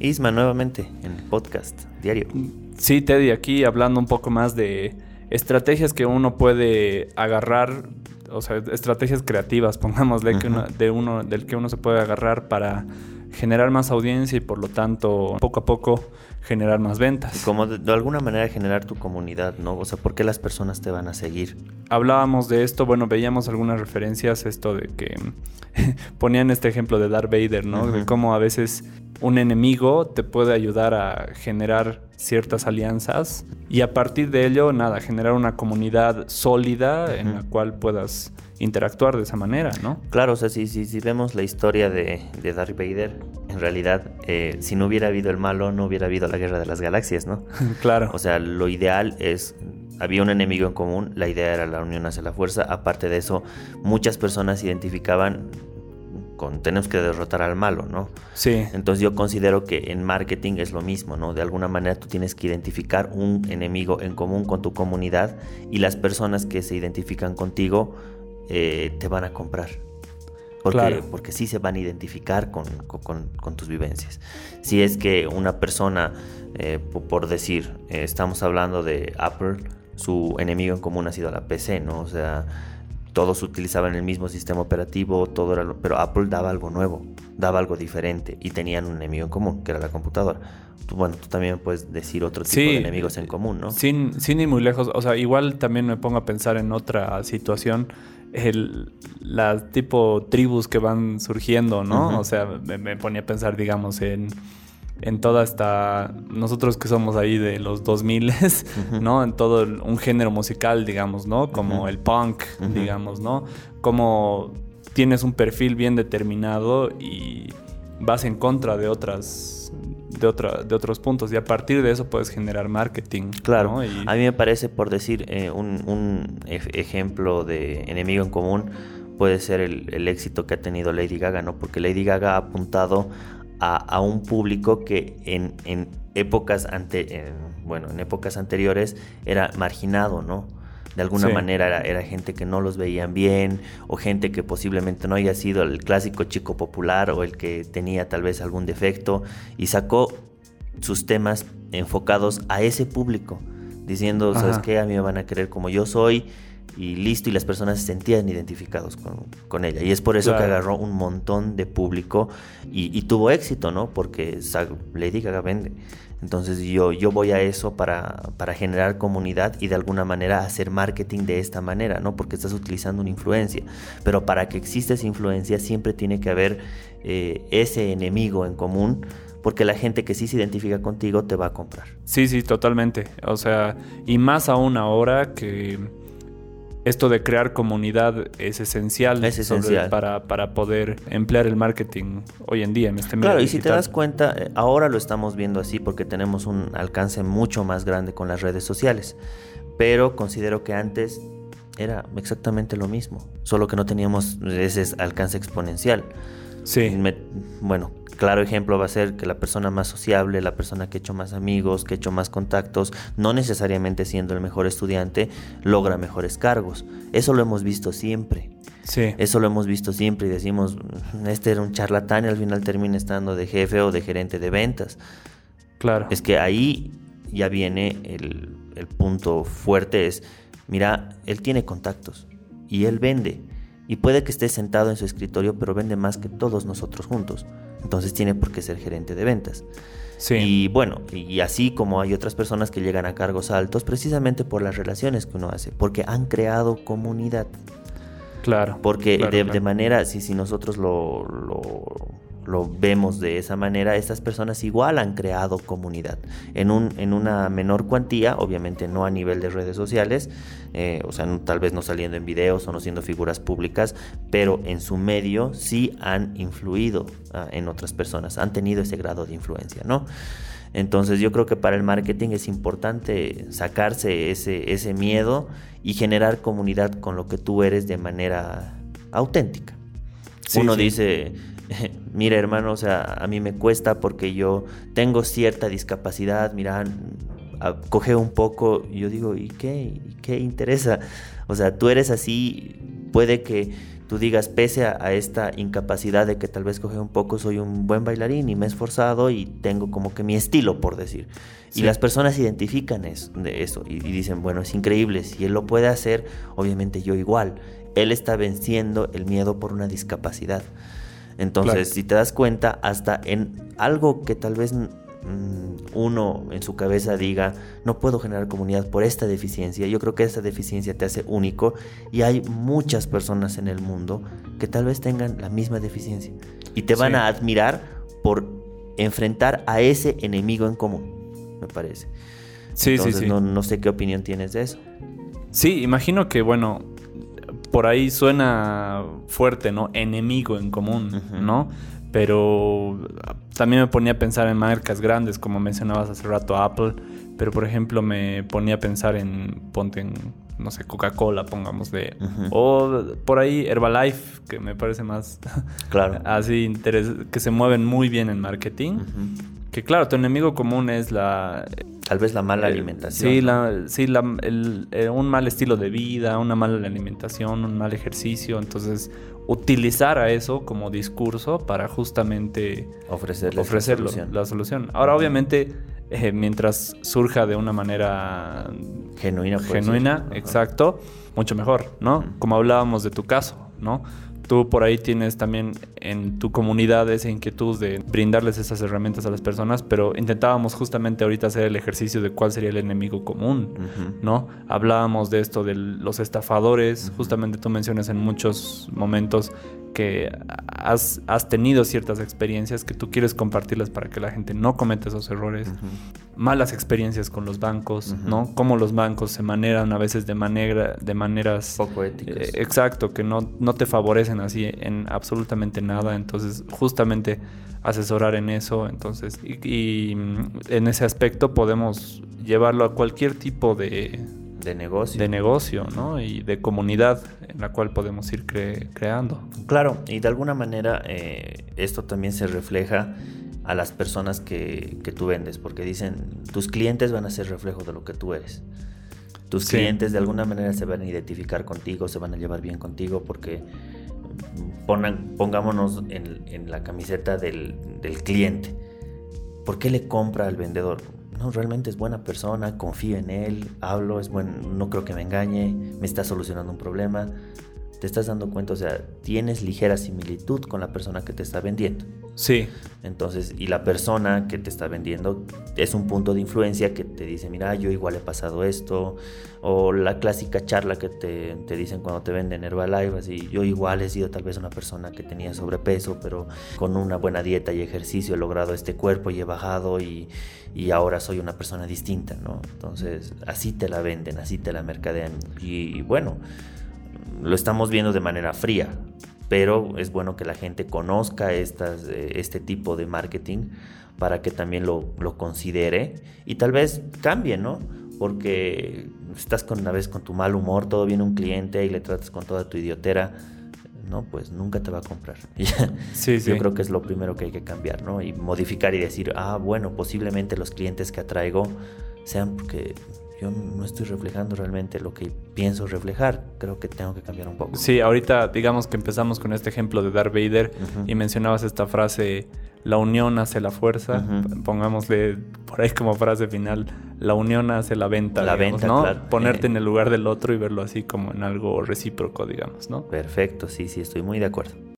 Isma, nuevamente en el podcast diario. Sí, Teddy, aquí hablando un poco más de estrategias que uno puede agarrar, o sea, estrategias creativas, pongámosle, que de uno, del que uno se puede agarrar para generar más audiencia y por lo tanto poco a poco generar más ventas. Como de, alguna manera generar tu comunidad, ¿no? O sea, ¿por qué las personas te van a seguir? Hablábamos de esto, bueno, veíamos algunas referencias, esto de que ponían este ejemplo de Darth Vader, ¿no? De cómo a veces un enemigo te puede ayudar a generar ciertas alianzas y a partir de ello, nada, generar una comunidad sólida en la cual puedas interactuar de esa manera, ¿no? Claro, o sea, si, si, si vemos la historia de, de Darth Vader, en realidad, eh, si no hubiera habido el malo, no hubiera habido la guerra de las galaxias, ¿no? claro. O sea, lo ideal es había un enemigo en común, la idea era la unión hacia la fuerza. Aparte de eso, muchas personas identificaban con tenemos que derrotar al malo, ¿no? Sí. Entonces yo considero que en marketing es lo mismo, ¿no? De alguna manera tú tienes que identificar un enemigo en común con tu comunidad y las personas que se identifican contigo eh, te van a comprar. Porque, porque sí se van a identificar con, tus vivencias. Si es que una persona, eh, por decir, eh, estamos hablando de Apple, su enemigo en común ha sido la PC, ¿no? O sea, todos utilizaban el mismo sistema operativo, todo era pero Apple daba algo nuevo, daba algo diferente y tenían un enemigo en común, que era la computadora. bueno, tú también puedes decir otro tipo de enemigos en común, ¿no? Sin, sin ir muy lejos, o sea, igual también me pongo a pensar en otra situación el, las tipo tribus que van surgiendo, ¿no? O sea, me, ponía a pensar, digamos, en, en toda esta... Nosotros que somos ahí de los 2000, ¿no? En todo un género musical, digamos, ¿no? Como el punk, digamos, ¿no? Como tienes un perfil bien determinado y vas en contra de otras de, otra, de otros puntos y a partir de eso puedes generar marketing. Claro, a mí me parece, por decir eh, un, ejemplo de enemigo en común, puede ser el, éxito que ha tenido Lady Gaga, ¿no? Porque Lady Gaga ha apuntado a, un público que en, épocas ante, bueno, en épocas anteriores era marginado, ¿no? de alguna manera era, gente que no los veían bien o gente que posiblemente no haya sido el clásico chico popular o el que tenía tal vez algún defecto y sacó sus temas enfocados a ese público diciendo, ¿sabes qué? A mí me van a querer como yo soy y listo, y las personas se sentían identificados con, ella. Y es por eso que agarró un montón de público y, tuvo éxito, ¿no? Porque Lady Gaga vende. Entonces yo, yo voy a eso para, para, generar comunidad y de alguna manera hacer marketing de esta manera, ¿no? Porque estás utilizando una influencia. Pero para que exista esa influencia siempre tiene que haber eh, ese enemigo en común porque la gente que sí se identifica contigo te va a comprar. Sí, sí, totalmente. O sea, y más aún ahora que esto de crear comunidad es esencial, es esencial. para, para, poder emplear el marketing hoy en día en este medio. Claro, y si te das cuenta, eh, ahora lo estamos viendo así porque tenemos un alcance mucho más grande con las redes sociales. Pero considero que antes era exactamente lo mismo, solo que no teníamos ese alcance exponencial. Sí. bueno, claro ejemplo va a ser que la persona más sociable, la persona que ha hecho más amigos, que ha hecho más contactos, no necesariamente siendo el mejor estudiante, logra mejores cargos. Eso lo hemos visto siempre. Sí. Eso lo hemos visto siempre y decimos, este era un charlatán y al final termina estando de jefe o de gerente de ventas. Claro. Es que ahí ya viene el, el punto fuerte, es, mira, él tiene contactos y él vende. Y puede que esté sentado en su escritorio, pero vende más que todos nosotros juntos. Entonces tiene por qué ser gerente de ventas. Sí. Y bueno, y así como hay otras personas que llegan a cargos altos precisamente por las relaciones que uno hace, porque han creado comunidad. Claro. Porque de, manera, si, si nosotros lo, lo vemos de esa manera, estas personas igual han creado comunidad en, un, en una menor cuantía, obviamente no a nivel de redes sociales, eh, o sea, tal vez no saliendo en videos o no siendo figuras públicas, pero en su medio sí han influido ah, en otras personas, han tenido ese grado de influencia, ¿no? Entonces yo creo que para el marketing es importante sacarse ese, ese miedo y generar comunidad con lo que tú eres de manera auténtica. Uno dice, mira hermano, o sea, a mí me cuesta porque yo tengo cierta discapacidad, mira, coge un poco, yo digo, ¿y qué? ¿Y qué interesa? O sea, tú eres así, puede que, tú digas, pese a, esta incapacidad de que tal vez coge un poco, soy un buen bailarín y me he esforzado y tengo como que mi estilo, por decir. Y las personas identifican eso, de eso y, dicen, bueno, es increíble, si él lo puede hacer, obviamente yo igual. Él está venciendo el miedo por una discapacidad. Entonces, si te das cuenta, hasta en algo que tal vez uno en su cabeza diga, no puedo generar comunidad por esta deficiencia, yo creo que esa deficiencia te hace único y hay muchas personas en el mundo que tal vez tengan la misma deficiencia y te van a admirar por enfrentar a ese enemigo en común, me parece. Sí, sí, sí. No, no sé qué opinión tienes de eso. Sí, imagino que, bueno, por ahí suena fuerte, ¿no? Enemigo en común, ¿no? Pero también me ponía a pensar en marcas grandes, como mencionabas hace rato Apple, pero por ejemplo me ponía a pensar en, ponte en, no sé, Coca-Cola, pongamos de, o por ahí Herbalife, que me parece más, claro, así, que se mueven muy bien en marketing. Que claro, tu enemigo común es la... Tal vez la mala alimentación. Sí, la, sí el, eh, un mal estilo de vida, una mala alimentación, un mal ejercicio. Entonces, utilizar a eso como discurso para justamente ofrecerlo, la solución. Ahora, obviamente, eh, mientras surja de una manera genuina, genuina, exacto, mucho mejor, ¿no? Como hablábamos de tu caso, ¿no? Tú por ahí tienes también en tu comunidad esa inquietud de brindarles esas herramientas a las personas, pero intentábamos justamente ahorita hacer el ejercicio de cuál sería el enemigo común, ¿no? Hablábamos de esto de los estafadores, justamente tú mencionas en muchos momentos que has, tenido ciertas experiencias que tú quieres compartirlas para que la gente no cometa esos errores. Malas experiencias con los bancos, ¿no? Cómo los bancos se maneran a veces de, manera, de maneras... Poco éticas. Eh, exacto, que no, no te favorecen así en absolutamente nada. Entonces, justamente asesorar en eso. Entonces, y en ese aspecto podemos llevarlo a cualquier tipo de de negocio. De negocio, ¿no? Y de comunidad en la cual podemos ir creando. Claro, y de alguna manera eh, esto también se refleja a las personas que, tú vendes, porque dicen, tus clientes van a ser reflejo de lo que tú eres. Tus clientes de alguna manera se van a identificar contigo, se van a llevar bien contigo, porque pongan, pongámonos en, la camiseta del, del cliente. ¿Por qué le compra al vendedor? No, realmente es buena persona, confío en él, hablo, es buen, no creo que me engañe, me está solucionando un problema. Te estás dando cuenta, o sea, tienes ligera similitud con la persona que te está vendiendo. Sí. Entonces, y la persona que te está vendiendo es un punto de influencia que te dice, mira, yo igual he pasado esto, o la clásica charla que te, te dicen cuando te venden Herbalife, así, yo igual he sido tal vez una persona que tenía sobrepeso, pero con una buena dieta y ejercicio he logrado este cuerpo y he bajado y, y ahora soy una persona distinta, ¿no? Entonces, así te la venden, así te la mercadean. Y, bueno, lo estamos viendo de manera fría, pero es bueno que la gente conozca estas, eh, este tipo de marketing para que también lo, lo, considere y tal vez cambie, ¿no? Porque estás con una vez con tu mal humor, todo viene un cliente y le tratas con toda tu idiotera ¿no? Pues nunca te va a comprar. sí, Yo creo que es lo primero que hay que cambiar, ¿no? Y modificar y decir, ah, bueno, posiblemente los clientes que atraigo sean porque yo no estoy reflejando realmente lo que pienso reflejar. Creo que tengo que cambiar un poco. Sí, ahorita digamos que empezamos con este ejemplo de Darth Vader y mencionabas esta frase, la unión hace la fuerza. Pongámosle por ahí como frase final, la unión hace la venta. La venta, ¿no? Ponerte en el lugar del otro y verlo así como en algo recíproco, digamos, ¿no? Perfecto, sí, sí, estoy muy de acuerdo.